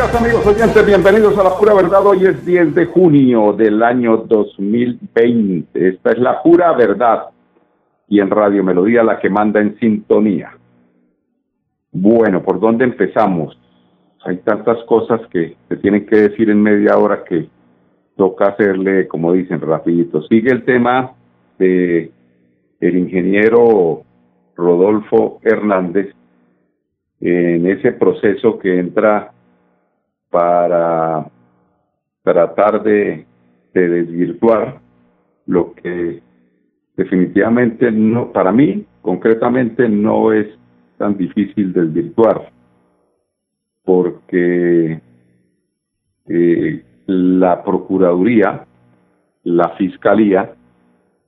Días amigos oyentes, bienvenidos a La Pura Verdad. Hoy es 10 de junio del año 2020. Esta es La Pura Verdad y en Radio Melodía la que manda en sintonía. Bueno, ¿por dónde empezamos? Hay tantas cosas que se tienen que decir en media hora que toca hacerle, como dicen, rapidito. Sigue el tema de el ingeniero Rodolfo Hernández en ese proceso que entra para tratar de, desvirtuar lo que definitivamente no, para mí concretamente no es tan difícil desvirtuar, porque eh, la Procuraduría, la Fiscalía,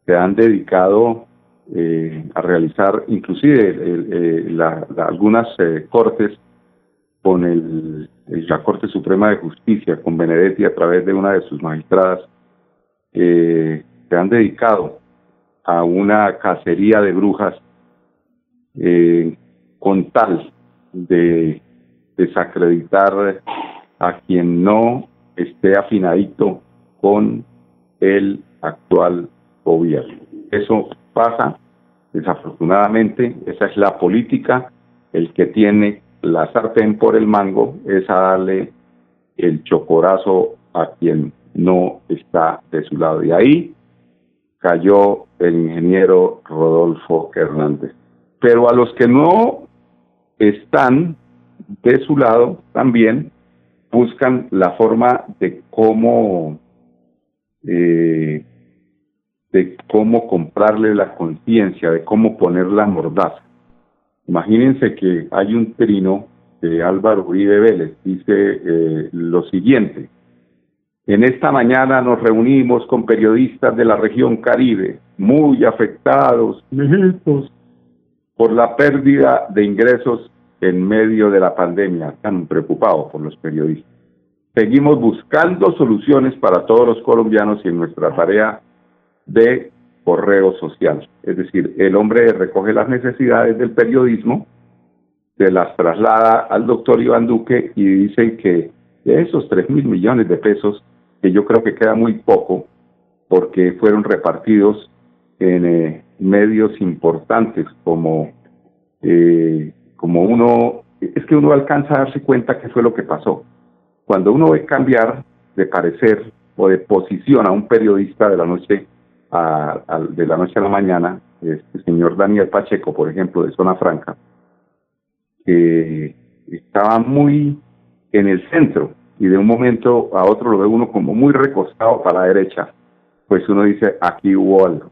se han dedicado eh, a realizar inclusive eh, algunas cortes con el, la Corte Suprema de Justicia, con Benedetti a través de una de sus magistradas, eh, se han dedicado a una cacería de brujas eh, con tal de desacreditar a quien no esté afinadito con el actual gobierno. Eso pasa, desafortunadamente, esa es la política, el que tiene la sartén por el mango es a darle el chocorazo a quien no está de su lado. Y ahí cayó el ingeniero Rodolfo Hernández. Pero a los que no están de su lado también buscan la forma de cómo eh, de cómo comprarle la conciencia, de cómo poner la mordaza. Imagínense que hay un trino de Álvaro Uribe Vélez, dice eh, lo siguiente. En esta mañana nos reunimos con periodistas de la región Caribe, muy afectados, por la pérdida de ingresos en medio de la pandemia, tan preocupados por los periodistas. Seguimos buscando soluciones para todos los colombianos y en nuestra tarea de correo social. Es decir, el hombre recoge las necesidades del periodismo, se las traslada al doctor Iván Duque y dice que de esos tres mil millones de pesos, que yo creo que queda muy poco, porque fueron repartidos en eh, medios importantes como, eh, como uno, es que uno alcanza a darse cuenta qué fue lo que pasó. Cuando uno ve cambiar de parecer o de posición a un periodista de la noche de la noche a la mañana, este señor Daniel Pacheco, por ejemplo, de Zona Franca, que estaba muy en el centro y de un momento a otro lo ve uno como muy recostado para la derecha, pues uno dice, aquí hubo algo.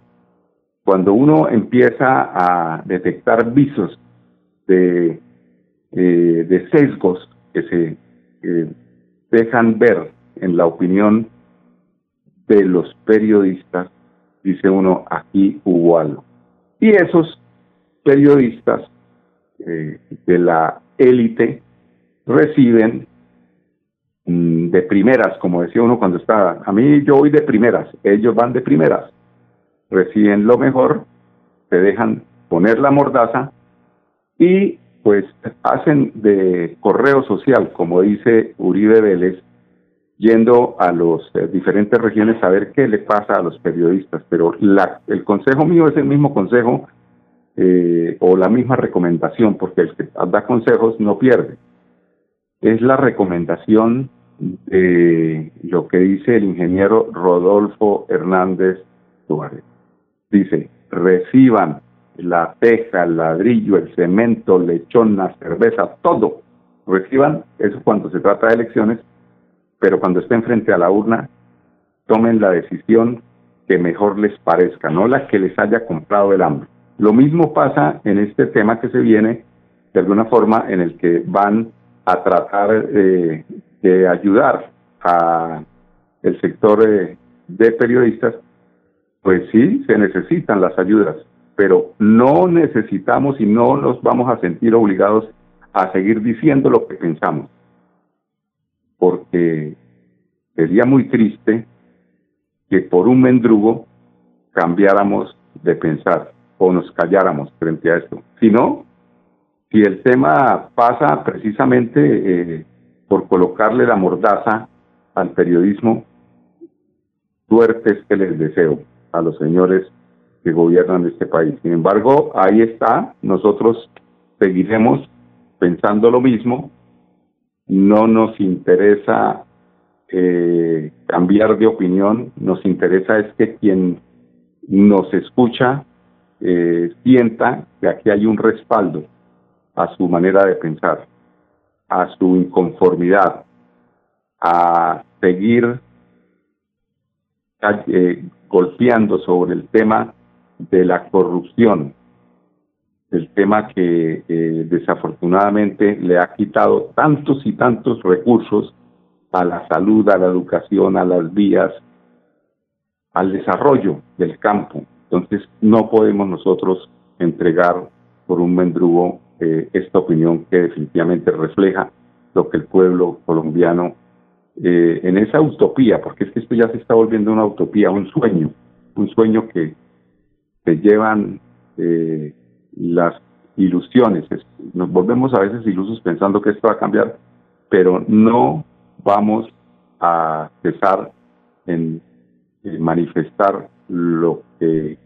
Cuando uno empieza a detectar visos de, eh, de sesgos que se dejan ver en la opinión de los periodistas, dice uno, aquí hubo algo. Y esos periodistas eh, de la élite reciben mm, de primeras, como decía uno cuando estaba, a mí yo voy de primeras, ellos van de primeras, reciben lo mejor, se dejan poner la mordaza y pues hacen de correo social, como dice Uribe Vélez, yendo a las eh, diferentes regiones a ver qué le pasa a los periodistas. Pero la, el consejo mío es el mismo consejo eh, o la misma recomendación, porque el que da consejos no pierde. Es la recomendación de lo que dice el ingeniero Rodolfo Hernández Suárez. Dice, reciban la teja, el ladrillo, el cemento, lechón, la cerveza, todo. Reciban eso cuando se trata de elecciones, pero cuando estén frente a la urna, tomen la decisión que mejor les parezca, no la que les haya comprado el hambre. Lo mismo pasa en este tema que se viene, de alguna forma, en el que van a tratar eh, de ayudar a el sector eh, de periodistas, pues sí, se necesitan las ayudas, pero no necesitamos y no nos vamos a sentir obligados a seguir diciendo lo que pensamos, porque sería muy triste que por un mendrugo cambiáramos de pensar o nos calláramos frente a esto. Si no, si el tema pasa precisamente eh, por colocarle la mordaza al periodismo, suertes que les deseo a los señores que gobiernan este país. Sin embargo, ahí está, nosotros seguiremos pensando lo mismo, no nos interesa eh, cambiar de opinión, nos interesa es que quien nos escucha eh, sienta que aquí hay un respaldo a su manera de pensar, a su inconformidad, a seguir eh, golpeando sobre el tema de la corrupción, el tema que eh, desafortunadamente le ha quitado tantos y tantos recursos a la salud, a la educación, a las vías, al desarrollo del campo. Entonces no podemos nosotros entregar por un mendrugo eh, esta opinión que definitivamente refleja lo que el pueblo colombiano eh, en esa utopía, porque es que esto ya se está volviendo una utopía, un sueño, un sueño que se llevan eh, las ilusiones. Nos volvemos a veces ilusos pensando que esto va a cambiar, pero no vamos a cesar en, manifestar lo que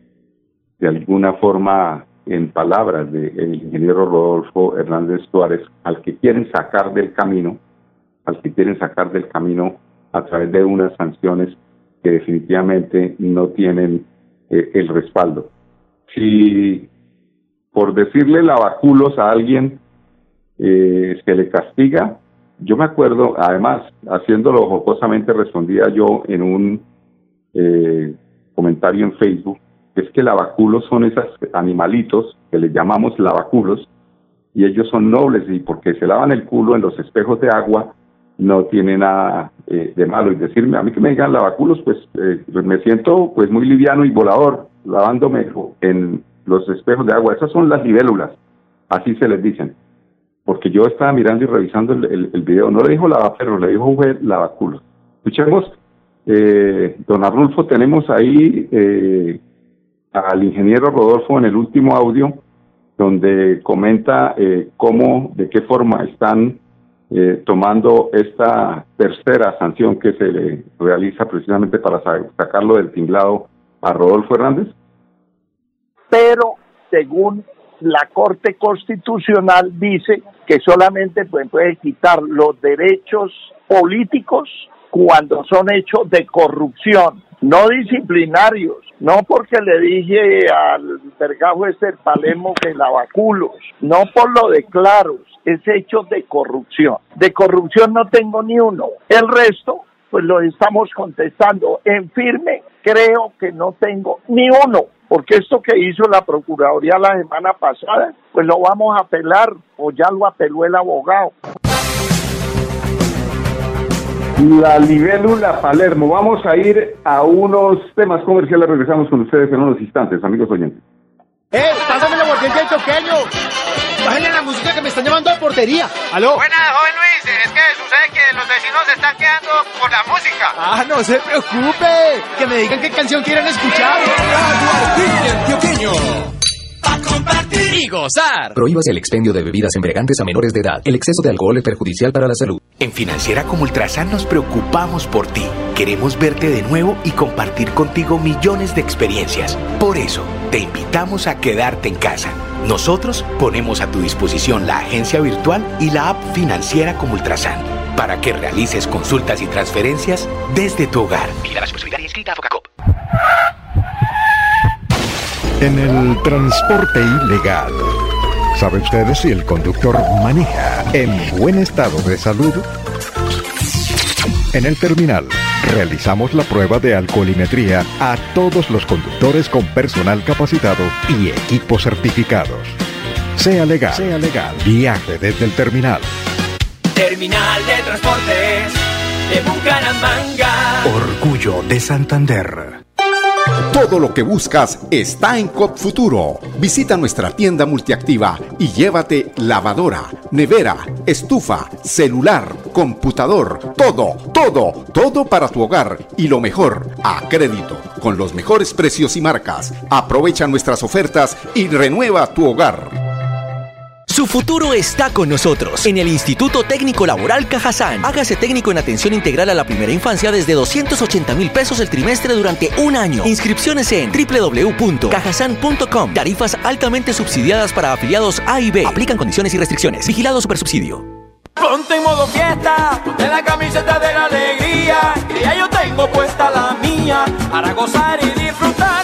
de alguna forma, en palabras del ingeniero Rodolfo Hernández Suárez, al que quieren sacar del camino, al que quieren sacar del camino a través de unas sanciones que definitivamente no tienen eh, el respaldo. Si por decirle lavaculos a alguien eh, se le castiga, yo me acuerdo, además, haciéndolo jocosamente, respondía yo en un eh, comentario en Facebook, es que lavaculos son esos animalitos que le llamamos lavaculos, y ellos son nobles, y porque se lavan el culo en los espejos de agua, no tiene nada eh, de malo. Y decirme, a mí que me digan lavaculos, pues eh, me siento pues muy liviano y volador, lavándome en los espejos de agua. Esas son las libélulas, así se les dicen porque yo estaba mirando y revisando el, el, video, no le dijo lavaperro, le dijo lavaculos. Escuchemos, eh, don Arnulfo, tenemos ahí eh, al ingeniero Rodolfo en el último audio, donde comenta eh, cómo, de qué forma están eh, tomando esta tercera sanción que se le realiza precisamente para sacarlo del tinglado a Rodolfo Hernández. Pero, según la Corte Constitucional dice que solamente puede, quitar los derechos políticos cuando son hechos de corrupción, no disciplinarios, no porque le dije al vergajo este Palemo que lavaculos, no por lo de claros, es hecho de corrupción. De corrupción no tengo ni uno. El resto, pues lo estamos contestando en firme, creo que no tengo ni uno porque esto que hizo la Procuraduría la semana pasada, pues lo vamos a apelar o ya lo apeló el abogado. La libélula Palermo. Vamos a ir a unos temas comerciales. Regresamos con ustedes en unos instantes, amigos oyentes. ¡Eh! ¡Pásame la botella choqueño! ¡Bájenle la música que me están llamando de portería! ¡Aló! Buenas, joven Luis. Es que sucede que los vecinos se están quedando por la música. ¡Ah, no se preocupe! Que me digan qué canción quieren escuchar. A compartir y gozar. Prohíbas el expendio de bebidas embriagantes a menores de edad. El exceso de alcohol es perjudicial para la salud. En Financiera como Ultrasan nos preocupamos por ti Queremos verte de nuevo y compartir contigo millones de experiencias. Por eso, te invitamos a quedarte en casa. Nosotros ponemos a tu disposición la agencia virtual y la app financiera como Ultrasan para que realices consultas y transferencias desde tu hogar. En el transporte ilegal, ¿sabe usted si el conductor maneja en buen estado de salud? En el terminal realizamos la prueba de alcoholimetría a todos los conductores con personal capacitado y equipos certificados. Sea legal, sea legal, viaje desde el terminal. Terminal de Transportes de Bucaramanga. Orgullo de Santander. Todo lo que buscas está en COP Futuro. Visita nuestra tienda multiactiva y llévate lavadora, nevera, estufa, celular, computador, todo, todo, todo para tu hogar y lo mejor, a crédito, con los mejores precios y marcas. Aprovecha nuestras ofertas y renueva tu hogar. Su futuro está con nosotros en el Instituto Técnico Laboral Cajazán. Hágase técnico en atención integral a la primera infancia desde 280 mil pesos el trimestre durante un año. Inscripciones en www.cajazán.com. Tarifas altamente subsidiadas para afiliados A y B. Aplican condiciones y restricciones. Vigilado Supersubsidio. Ponte en modo fiesta, ponte la camiseta de la alegría, que ya yo tengo puesta la mía, para gozar y disfrutar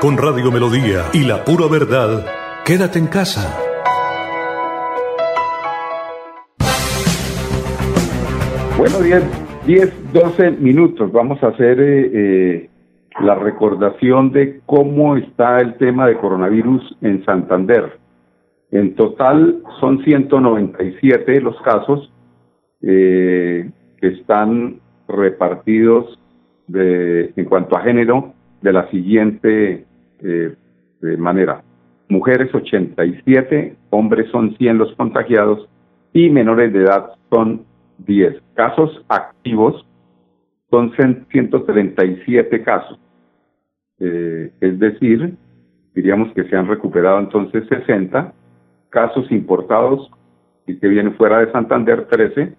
Con Radio Melodía y la pura verdad, quédate en casa. Bueno, 10, 10 12 minutos. Vamos a hacer eh, eh, la recordación de cómo está el tema de coronavirus en Santander. En total son 197 los casos eh, que están repartidos de, en cuanto a género de la siguiente eh, de manera. Mujeres 87, hombres son 100 los contagiados y menores de edad son 10. Casos activos son 137 casos. Eh, es decir, diríamos que se han recuperado entonces 60 casos importados y que vienen fuera de Santander 13,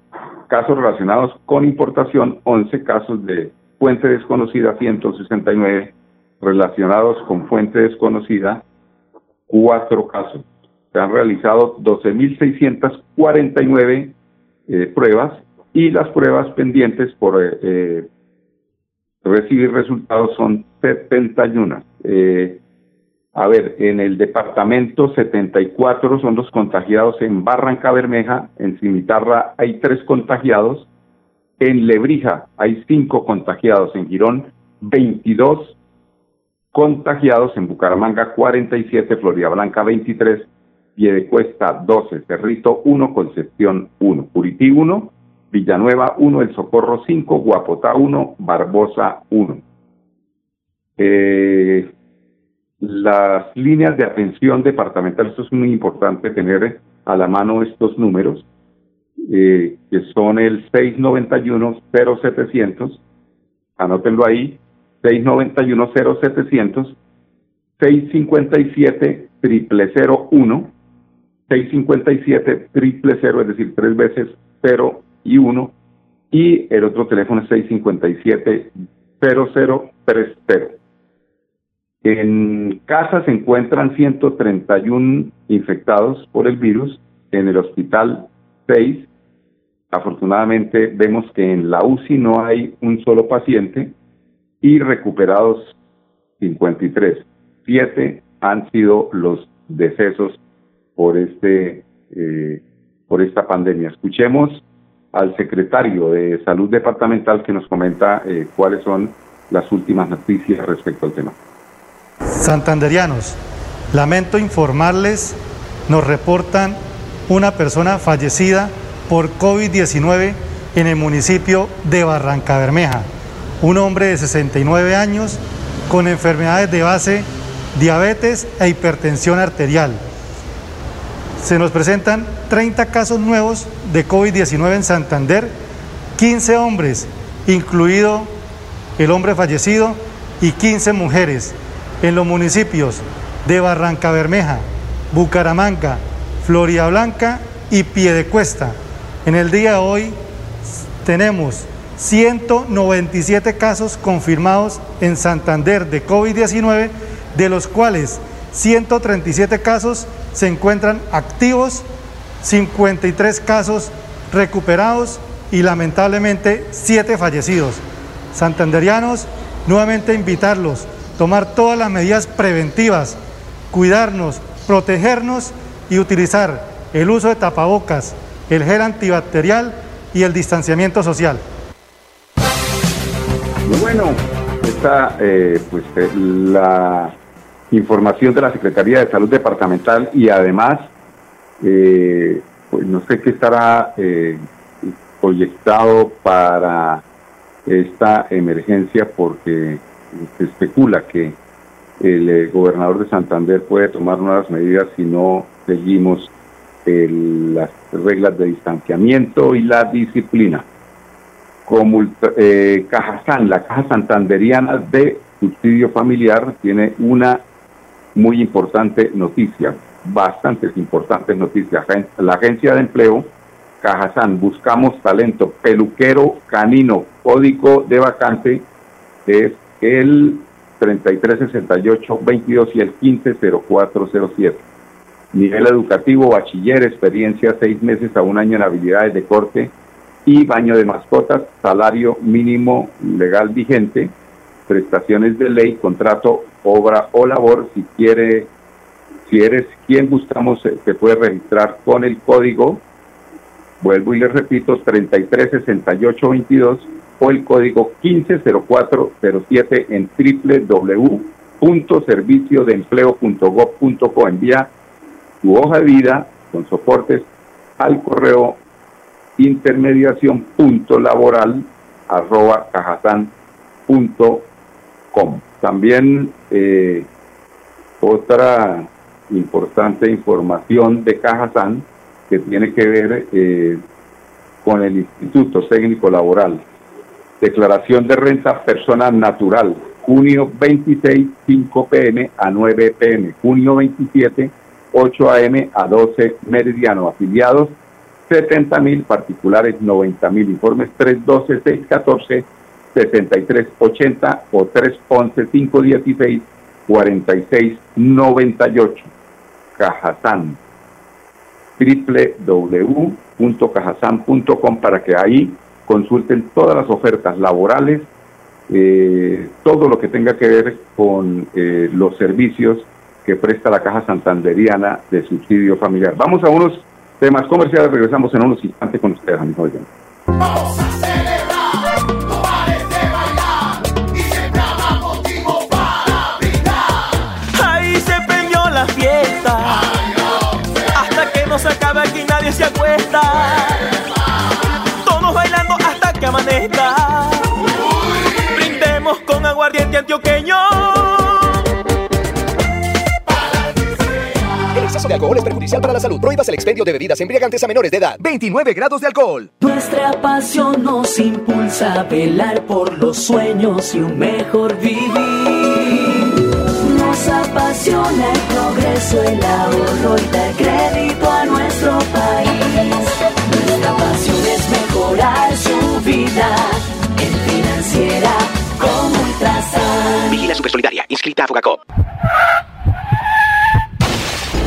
casos relacionados con importación 11 casos de fuente desconocida 169 relacionados con fuente desconocida, cuatro casos. Se han realizado 12.649 eh, pruebas y las pruebas pendientes por eh, eh, recibir resultados son 71. Eh, a ver, en el departamento 74 son los contagiados en Barranca Bermeja, en Cimitarra hay tres contagiados, en Lebrija hay cinco contagiados, en Girón 22 contagiados en Bucaramanga 47, Florida Blanca 23, Piedecuesta 12, Cerrito 1, Concepción 1, Curití 1, Villanueva 1, El Socorro 5, Guapotá 1, Barbosa 1. Eh, las líneas de atención departamental, esto es muy importante tener a la mano estos números, eh, que son el 691-0700, anótenlo ahí, 691-0700, 657-001, 657 000, es decir, tres veces 0 y 1, y el otro teléfono es 657-0030. En casa se encuentran 131 infectados por el virus, en el hospital 6. Afortunadamente vemos que en la UCI no hay un solo paciente, y recuperados 53. Siete han sido los decesos por este eh, por esta pandemia. Escuchemos al secretario de Salud Departamental que nos comenta eh, cuáles son las últimas noticias respecto al tema. Santanderianos, lamento informarles, nos reportan una persona fallecida por COVID-19 en el municipio de Barranca Bermeja. Un hombre de 69 años con enfermedades de base, diabetes e hipertensión arterial. Se nos presentan 30 casos nuevos de COVID-19 en Santander, 15 hombres, incluido el hombre fallecido, y 15 mujeres en los municipios de Barranca Bermeja, Bucaramanga, Floria Blanca y Piedecuesta. En el día de hoy tenemos 197 casos confirmados en Santander de COVID-19, de los cuales 137 casos se encuentran activos, 53 casos recuperados y lamentablemente 7 fallecidos. Santanderianos, nuevamente invitarlos a tomar todas las medidas preventivas, cuidarnos, protegernos y utilizar el uso de tapabocas, el gel antibacterial y el distanciamiento social. Bueno, esta eh, pues eh, la información de la Secretaría de Salud Departamental y además, eh, pues no sé qué estará proyectado para esta emergencia porque se especula que el gobernador de Santander puede tomar nuevas medidas si no seguimos las reglas de distanciamiento y la disciplina. Como eh, la Caja Santanderiana de Subsidio Familiar, tiene una muy importante noticia, bastantes importantes noticias. La Agencia de Empleo, Cajazán, buscamos talento, peluquero canino, código de vacante es el 3368-22 y el 150407. Nivel educativo, bachiller, experiencia seis meses a un año en habilidades de corte y baño de mascotas, salario mínimo legal vigente, prestaciones de ley, contrato, obra o labor. Si quiere, si eres quien buscamos, se puede registrar con el código, vuelvo y le repito, 336822 o el código 150407 en www.serviciodeempleo.gov.co. Envía tu hoja de vida con soportes al correo intermediación punto laboral arroba punto com. También eh, otra importante información de Cajazán que tiene que ver eh, con el Instituto Técnico Laboral. Declaración de renta persona natural, junio 26, 5 pm a 9 pm, junio 27, 8 am a 12 meridiano, afiliados 70 mil, particulares 90 mil, informes 312, 614, 6380 o 311, 516, 4698. Cajazán www.cajazán.com para que ahí consulten todas las ofertas laborales, eh, todo lo que tenga que ver con eh, los servicios que presta la Caja Santanderiana de subsidio familiar. Vamos a unos temas comerciales, regresamos en unos instantes con ustedes, amigos. Vamos a celebrar, no pares de bailar y siempre habrá motivo para brindar. Ahí se prendió la fiesta, hasta que no se acabe aquí nadie se acuesta. Todos bailando hasta que amanezca. Brindemos con aguardiente antioqueño. De alcohol es perjudicial para la salud. Prohíbas el expendio de bebidas embriagantes a menores de edad. 29 grados de alcohol. Nuestra pasión nos impulsa a velar por los sueños y un mejor vivir. Nos apasiona el progreso, el ahorro y dar crédito a nuestro país. Nuestra pasión es mejorar su vida en financiera como Ultrasan. Vigila Supersolidaria, inscrita a Fogacop.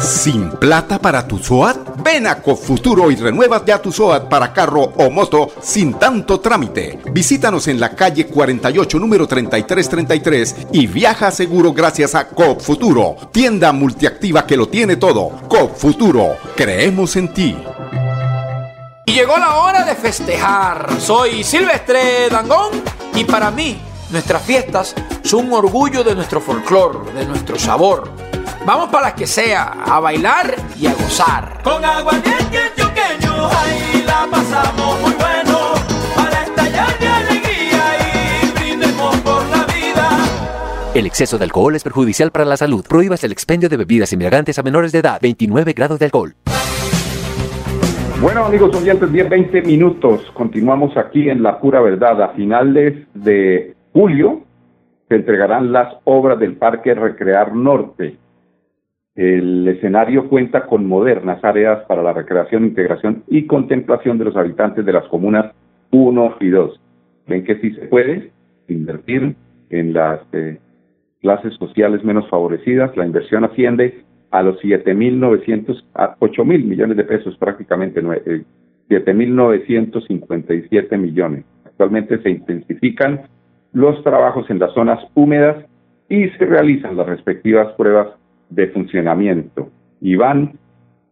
¿Sin plata para tu SOAT? Ven a Cofuturo y renuevas ya tu SOAT para carro o moto sin tanto trámite. Visítanos en la calle 48, número 3333 y viaja seguro gracias a Cofuturo, tienda multiactiva que lo tiene todo. Cofuturo, creemos en ti. Y llegó la hora de festejar. Soy Silvestre Dangón y para mí nuestras fiestas son un orgullo de nuestro folclor, de nuestro sabor. Vamos para las que sea, a bailar y a gozar. Con aguardiente antioqueño, ahí la pasamos muy bueno. Para estallar de alegría y brindemos por la vida. El exceso de alcohol es perjudicial para la salud. Prohíbas el expendio de bebidas embriagantes a menores de edad. 29 grados de alcohol. Bueno, amigos oyentes, 10, 20 minutos. Continuamos aquí en La Pura Verdad. A finales de julio se entregarán las obras del Parque Recrear Norte. El escenario cuenta con modernas áreas para la recreación, integración y contemplación de los habitantes de las comunas 1 y 2. Ven que sí se puede invertir en las eh, clases sociales menos favorecidas. La inversión asciende a los 7.900, a 8.000 millones de pesos prácticamente, eh, 7.957 millones. Actualmente se intensifican los trabajos en las zonas húmedas y se realizan las respectivas pruebas de funcionamiento. Iván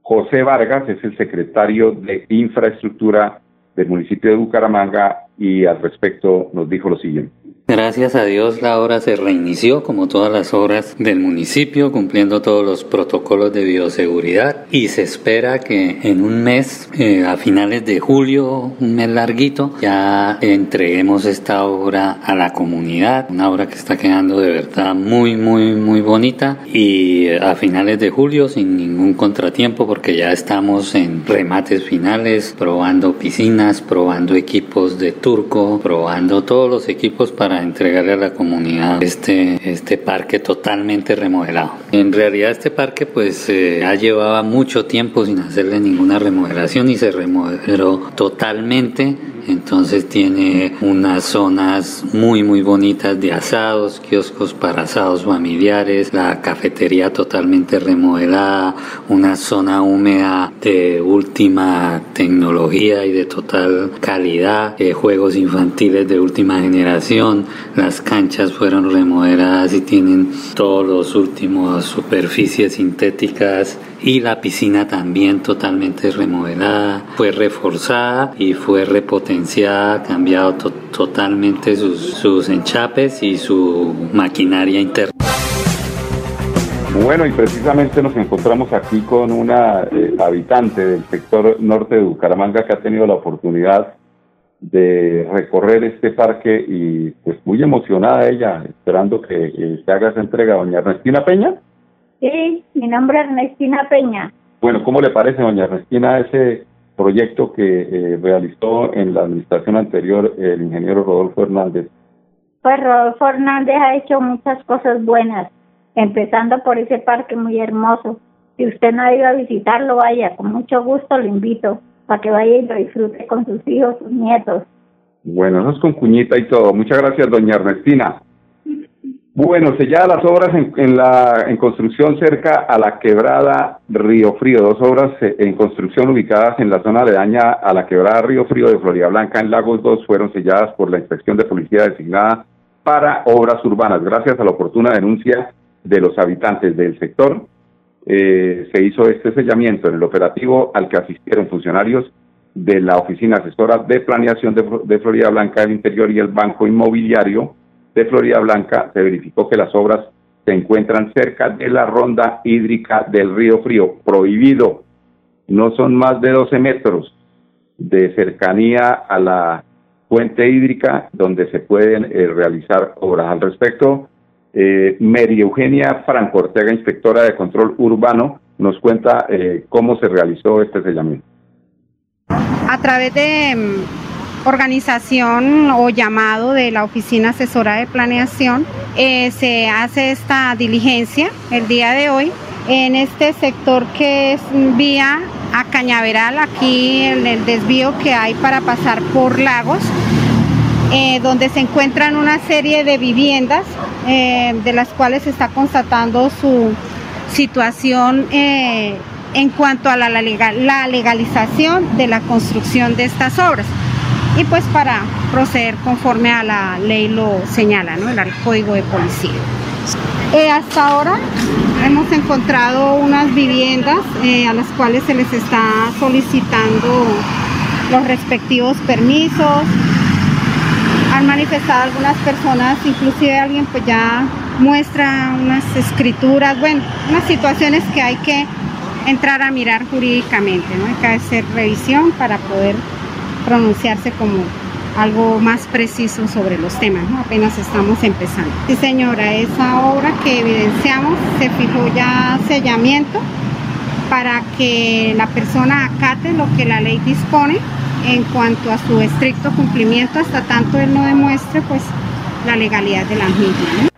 José Vargas es el secretario de Infraestructura del municipio de Bucaramanga y al respecto nos dijo lo siguiente. Gracias a Dios la obra se reinició como todas las obras del municipio, cumpliendo todos los protocolos de bioseguridad. Y se espera que en un mes, eh, a finales de julio, un mes larguito, ya entreguemos esta obra a la comunidad, una obra que está quedando de verdad muy, muy, muy bonita. Y eh, a finales de julio sin ningún contratiempo porque ya estamos en remates finales, probando piscinas, probando equipos de turco, probando todos los equipos para entregarle a la comunidad este, este parque totalmente remodelado. En realidad este parque pues eh, ya mucho tiempo sin hacerle ninguna remodelación y se remodeló totalmente entonces tiene unas zonas muy muy bonitas de asados, kioscos para asados familiares, la cafetería totalmente remodelada, una zona húmeda de última tecnología y de total calidad, eh, juegos infantiles de última generación, las canchas fueron remodeladas y tienen todos los últimos superficies sintéticas y la piscina también totalmente remodelada, fue reforzada y fue repotenciada, cambiado to- totalmente sus, sus enchapes y su maquinaria interna. Bueno, y precisamente nos encontramos aquí con una eh, habitante del sector norte de Bucaramanga que ha tenido la oportunidad de recorrer este parque y pues muy emocionada ella, esperando que eh, se haga esa entrega. Doña Ernestina Peña. Sí, mi nombre es Ernestina Peña. Bueno, ¿cómo le parece, doña Ernestina, ese proyecto que eh, realizó en la administración anterior el ingeniero Rodolfo Hernández? Pues Rodolfo Hernández ha hecho muchas cosas buenas, empezando por ese parque muy hermoso. Si usted no ha ido a visitarlo, vaya, con mucho gusto lo invito para que vaya y lo disfrute con sus hijos, sus nietos. Bueno, eso es con cuñita y todo. Muchas gracias, doña Ernestina. Bueno, selladas las obras en, en la en construcción cerca a la quebrada Río Frío, dos obras eh, en construcción ubicadas en la zona aledaña a la quebrada Río Frío de Florida Blanca en Lagos 2 fueron selladas por la Inspección de Policía designada para obras urbanas. Gracias a la oportuna denuncia de los habitantes del sector, eh, se hizo este sellamiento en el operativo al que asistieron funcionarios de la Oficina Asesora de Planeación de, de Florida Blanca del Interior y el Banco Inmobiliario de Florida Blanca. Se verificó que las obras se encuentran cerca de la ronda hídrica del río Frío, prohibido. No son más de 12 metros de cercanía a la fuente hídrica donde se pueden eh, realizar obras. Al respecto, eh, Eugenia Franco Ortega, inspectora de control urbano, nos cuenta eh, cómo se realizó este sellamiento. a través de organización o llamado de la Oficina Asesora de Planeación, eh, se hace esta diligencia el día de hoy en este sector que es vía a Cañaveral, aquí en el desvío que hay para pasar por lagos, eh, donde se encuentran una serie de viviendas eh, de las cuales se está constatando su situación en cuanto a la legalización de la construcción de estas obras y pues para proceder conforme a la ley lo señala, ¿no? el código de policía. Eh, hasta ahora hemos encontrado unas viviendas eh, a las cuales se les está solicitando los respectivos permisos. Han manifestado algunas personas, inclusive alguien pues ya muestra unas escrituras, bueno, unas situaciones que hay que entrar a mirar jurídicamente, ¿no? Hay que hacer revisión para poder pronunciarse como algo más preciso sobre los temas, apenas estamos empezando. Sí señora, esa obra que evidenciamos se fijó ya sellamiento para que la persona acate lo que la ley dispone en cuanto a su estricto cumplimiento hasta tanto él no demuestre pues la legalidad de la misma.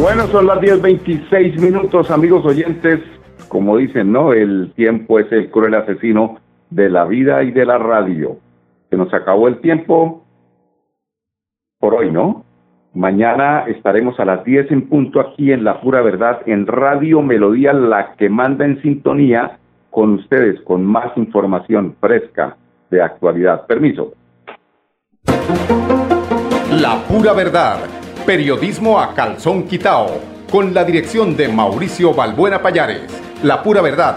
Bueno, son las 10.26 minutos, amigos oyentes. Como dicen, ¿no? El tiempo es el cruel asesino de la vida y de la radio. Se nos acabó el tiempo por hoy, ¿no? Mañana estaremos a las 10 en punto aquí en La Pura Verdad, en Radio Melodía, la que manda en sintonía con ustedes, con más información fresca de actualidad. Permiso. La Pura Verdad, periodismo a calzón quitao, con la dirección de Mauricio Balbuena Payares. La Pura Verdad